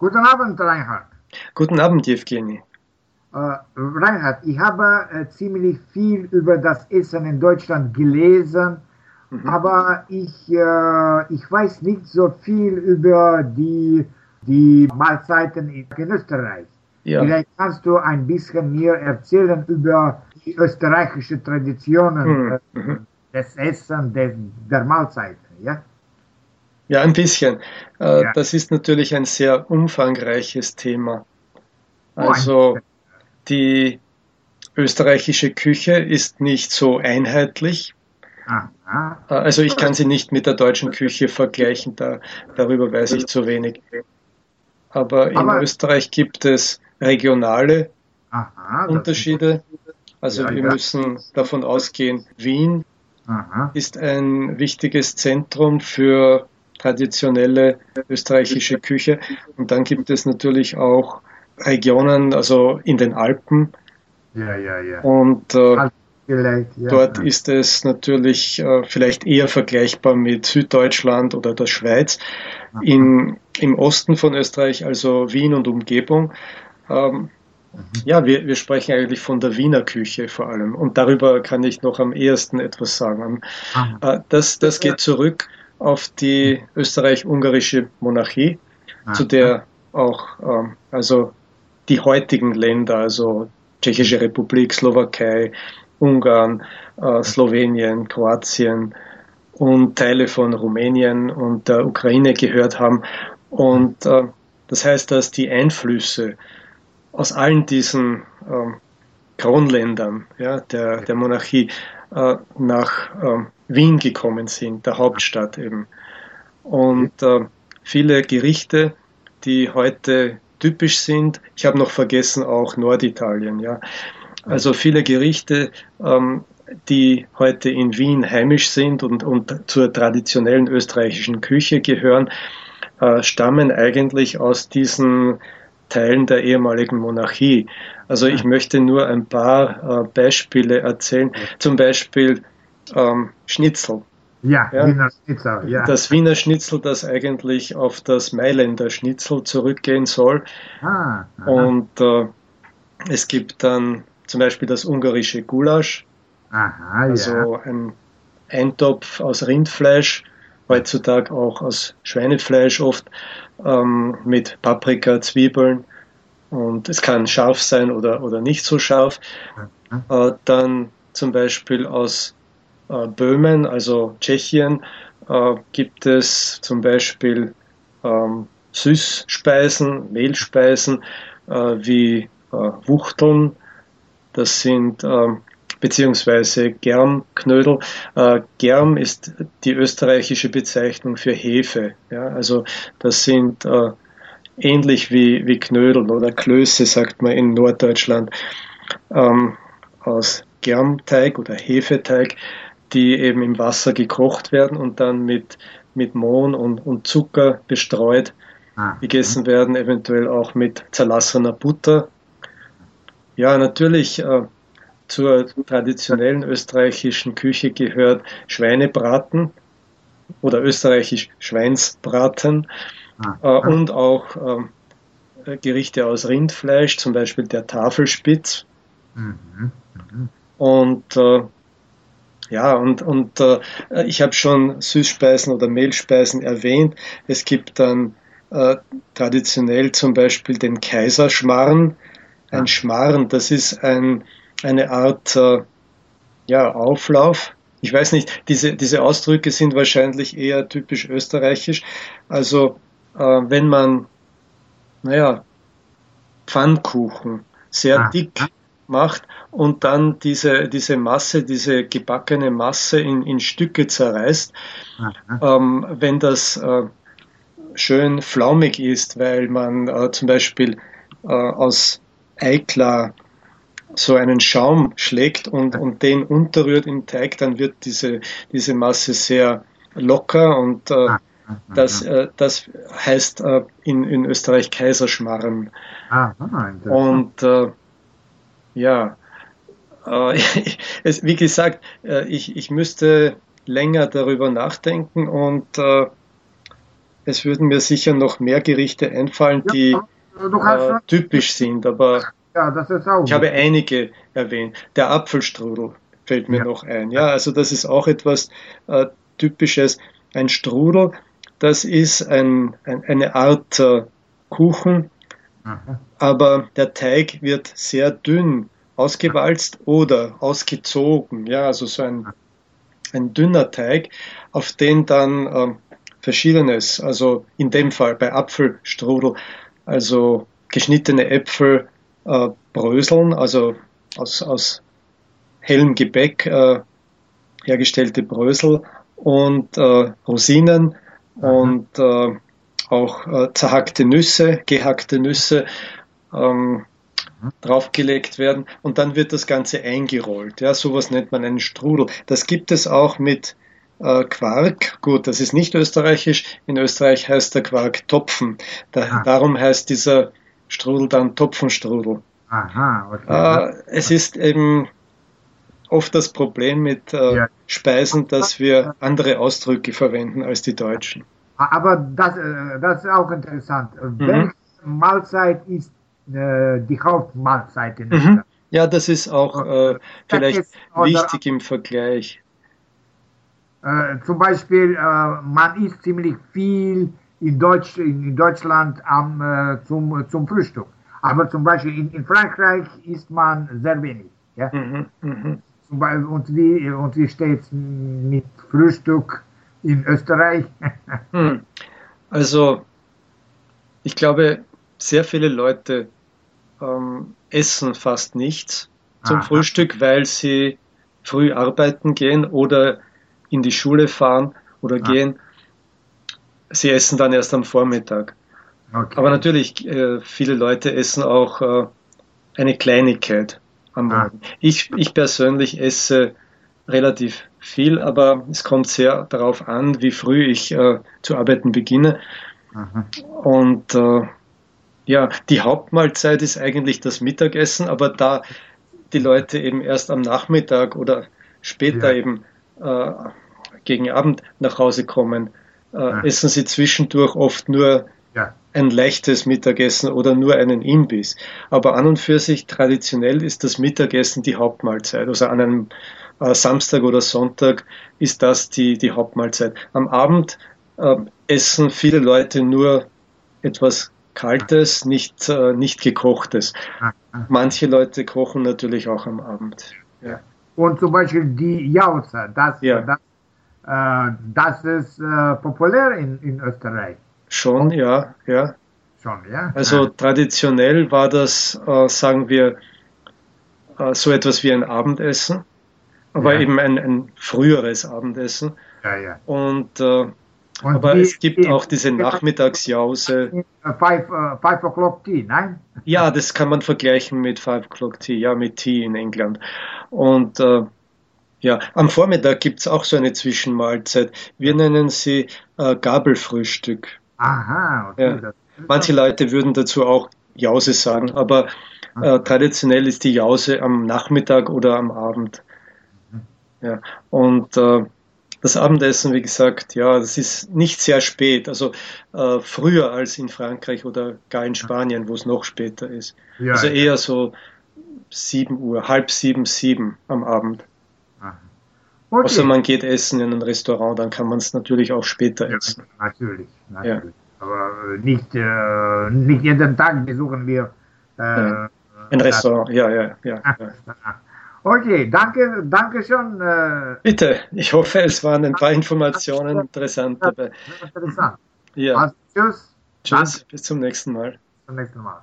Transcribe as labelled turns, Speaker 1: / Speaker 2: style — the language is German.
Speaker 1: Guten Abend, Reinhard.
Speaker 2: Guten Abend, Evgeny.
Speaker 1: Äh, Reinhard, ich habe äh, ziemlich viel über das Essen in Deutschland gelesen, mhm. aber ich, äh, ich weiß nicht so viel über die, die Mahlzeiten in Österreich. Ja. Vielleicht kannst du ein bisschen mir erzählen über die österreichische Traditionen mhm. Äh, mhm. des Essens, des, der Mahlzeiten, ja?
Speaker 2: Ja, ein bisschen. Äh, ja. Das ist natürlich ein sehr umfangreiches Thema. Also die österreichische Küche ist nicht so einheitlich. Aha. Äh, also ich kann sie nicht mit der deutschen Küche vergleichen, da, darüber weiß ich zu wenig. Aber in Aber Österreich gibt es regionale Aha, Unterschiede. Also ja, wir ja. müssen davon ausgehen, Wien Aha. ist ein wichtiges Zentrum für traditionelle österreichische Küche. Und dann gibt es natürlich auch Regionen, also in den Alpen. Ja, ja, ja. Und äh, ja, dort ja. ist es natürlich äh, vielleicht eher vergleichbar mit Süddeutschland oder der Schweiz. In, Im Osten von Österreich, also Wien und Umgebung, ähm, mhm. ja, wir, wir sprechen eigentlich von der Wiener Küche vor allem. Und darüber kann ich noch am ehesten etwas sagen. Äh, das, das geht zurück auf die österreich-ungarische Monarchie, ah, zu der auch ähm, also die heutigen Länder, also Tschechische Republik, Slowakei, Ungarn, äh, Slowenien, Kroatien und Teile von Rumänien und der Ukraine gehört haben. Und äh, das heißt, dass die Einflüsse aus allen diesen äh, Kronländern ja, der, der Monarchie äh, nach äh, Wien gekommen sind, der Hauptstadt eben. Und äh, viele Gerichte, die heute typisch sind, ich habe noch vergessen auch Norditalien, ja. Also viele Gerichte, ähm, die heute in Wien heimisch sind und, und zur traditionellen österreichischen Küche gehören, äh, stammen eigentlich aus diesen Teilen der ehemaligen Monarchie. Also ich möchte nur ein paar äh, Beispiele erzählen. Zum Beispiel ähm, Schnitzel. Ja, ja, Wiener Schnitzel, ja. Das Wiener Schnitzel, das eigentlich auf das Mailänder Schnitzel zurückgehen soll. Ah, und äh, es gibt dann zum Beispiel das ungarische Gulasch. Aha, also ja. ein Eintopf aus Rindfleisch, heutzutage auch aus Schweinefleisch oft, ähm, mit Paprika, Zwiebeln. Und es kann scharf sein oder, oder nicht so scharf. Äh, dann zum Beispiel aus Böhmen, also Tschechien, äh, gibt es zum Beispiel ähm, Süßspeisen, Mehlspeisen äh, wie Wuchteln. Das sind ähm, beziehungsweise Germknödel. Äh, Germ ist die österreichische Bezeichnung für Hefe. Ja, also das sind äh, ähnlich wie, wie Knödel oder Klöße, sagt man in Norddeutschland, ähm, aus Germteig oder Hefeteig die eben im Wasser gekocht werden und dann mit, mit Mohn und, und Zucker bestreut ah. gegessen werden, eventuell auch mit zerlassener Butter. Ja, natürlich äh, zur traditionellen österreichischen Küche gehört Schweinebraten oder österreichisch Schweinsbraten ah. äh, und auch äh, Gerichte aus Rindfleisch, zum Beispiel der Tafelspitz. Mhm. Mhm. Und äh, ja, und, und äh, ich habe schon Süßspeisen oder Mehlspeisen erwähnt. Es gibt dann äh, traditionell zum Beispiel den Kaiserschmarrn. Ein Schmarrn, das ist ein, eine Art äh, ja, Auflauf. Ich weiß nicht, diese, diese Ausdrücke sind wahrscheinlich eher typisch österreichisch. Also äh, wenn man, naja, Pfannkuchen sehr ah. dick macht und dann diese, diese Masse, diese gebackene Masse in, in Stücke zerreißt. Ähm, wenn das äh, schön flaumig ist, weil man äh, zum Beispiel äh, aus Eiklar so einen Schaum schlägt und, und den unterrührt im Teig, dann wird diese, diese Masse sehr locker und äh, das, äh, das heißt äh, in, in Österreich Kaiserschmarren. Ah, und äh, ja, äh, es, wie gesagt, äh, ich, ich müsste länger darüber nachdenken und äh, es würden mir sicher noch mehr Gerichte einfallen, die äh, typisch sind, aber ja, ich habe einige erwähnt. Der Apfelstrudel fällt mir ja. noch ein. Ja, also das ist auch etwas Typisches. Ein Strudel, das ist ein, ein eine Art Kuchen. Aber der Teig wird sehr dünn ausgewalzt oder ausgezogen. Ja, also so ein, ein dünner Teig, auf den dann äh, Verschiedenes, also in dem Fall bei Apfelstrudel, also geschnittene Äpfel äh, bröseln, also aus, aus hellem Gebäck äh, hergestellte Brösel und äh, Rosinen mhm. und äh, auch äh, zerhackte Nüsse, gehackte Nüsse ähm, draufgelegt werden und dann wird das Ganze eingerollt. Ja, sowas nennt man einen Strudel. Das gibt es auch mit äh, Quark. Gut, das ist nicht österreichisch. In Österreich heißt der Quark Topfen. Da, ah. Darum heißt dieser Strudel dann Topfenstrudel. Aha, okay. Äh, es ist eben oft das Problem mit äh, ja. Speisen, dass wir andere Ausdrücke verwenden als die Deutschen.
Speaker 1: Aber das, äh, das ist auch interessant. Mhm. Welche Mahlzeit ist äh, die Hauptmahlzeit in mhm.
Speaker 2: Ja, das ist auch äh, vielleicht wichtig im Vergleich.
Speaker 1: Äh, zum Beispiel, äh, man isst ziemlich viel in, Deutsch, in Deutschland am, äh, zum, zum Frühstück. Aber zum Beispiel in, in Frankreich isst man sehr wenig. Ja? Mhm, mh. Und wie, und wie steht es mit Frühstück in Österreich?
Speaker 2: Hm. Also, ich glaube, sehr viele Leute ähm, essen fast nichts zum Aha. Frühstück, weil sie früh arbeiten gehen oder in die Schule fahren oder ah. gehen. Sie essen dann erst am Vormittag. Okay. Aber natürlich, äh, viele Leute essen auch äh, eine Kleinigkeit am ah. Morgen. Ich, ich persönlich esse relativ viel, aber es kommt sehr darauf an, wie früh ich äh, zu arbeiten beginne. Aha. Und äh, ja, die Hauptmahlzeit ist eigentlich das Mittagessen, aber da die Leute eben erst am Nachmittag oder später ja. eben äh, gegen Abend nach Hause kommen, äh, ja. essen sie zwischendurch oft nur ja. ein leichtes Mittagessen oder nur einen Imbiss. Aber an und für sich traditionell ist das Mittagessen die Hauptmahlzeit. Also an einem Samstag oder Sonntag ist das die, die Hauptmahlzeit. Am Abend äh, essen viele Leute nur etwas Kaltes, nicht, äh, nicht gekochtes. Manche Leute kochen natürlich auch am Abend. Ja.
Speaker 1: Und zum Beispiel die Jauze, das, ja. das, äh, das ist äh, populär in, in Österreich.
Speaker 2: Schon, ja, ja. Schon, ja. Also traditionell war das, äh, sagen wir, äh, so etwas wie ein Abendessen, aber ja. eben ein, ein früheres Abendessen. Ja, ja. Und, äh, und aber die, es gibt die, auch diese Nachmittagsjause.
Speaker 1: Five, uh, five o'clock tea, nein?
Speaker 2: Ja, das kann man vergleichen mit Five o'clock tea, ja, mit Tea in England. Und äh, ja, am Vormittag gibt es auch so eine Zwischenmahlzeit. Wir nennen sie äh, Gabelfrühstück. Aha, okay. Ja. Manche Leute würden dazu auch Jause sagen, aber äh, traditionell ist die Jause am Nachmittag oder am Abend. Ja, und äh, das Abendessen, wie gesagt, ja, das ist nicht sehr spät, also äh, früher als in Frankreich oder gar in Spanien, wo es noch später ist. Ja, also eher so sieben Uhr, halb sieben, sieben am Abend. Okay. Außer man geht essen in ein Restaurant, dann kann man es natürlich auch später ja, essen.
Speaker 1: Natürlich, natürlich. Ja. Aber äh, nicht, äh, nicht jeden Tag besuchen wir
Speaker 2: äh, ein Restaurant. Ja, ja, ja. ja.
Speaker 1: Okay, danke, danke schon. Äh,
Speaker 2: Bitte, ich hoffe, es waren ein paar Informationen interessant dabei. Interessant. Ja. Also, tschüss. Tschüss, danke. bis zum nächsten Mal. Bis zum nächsten Mal.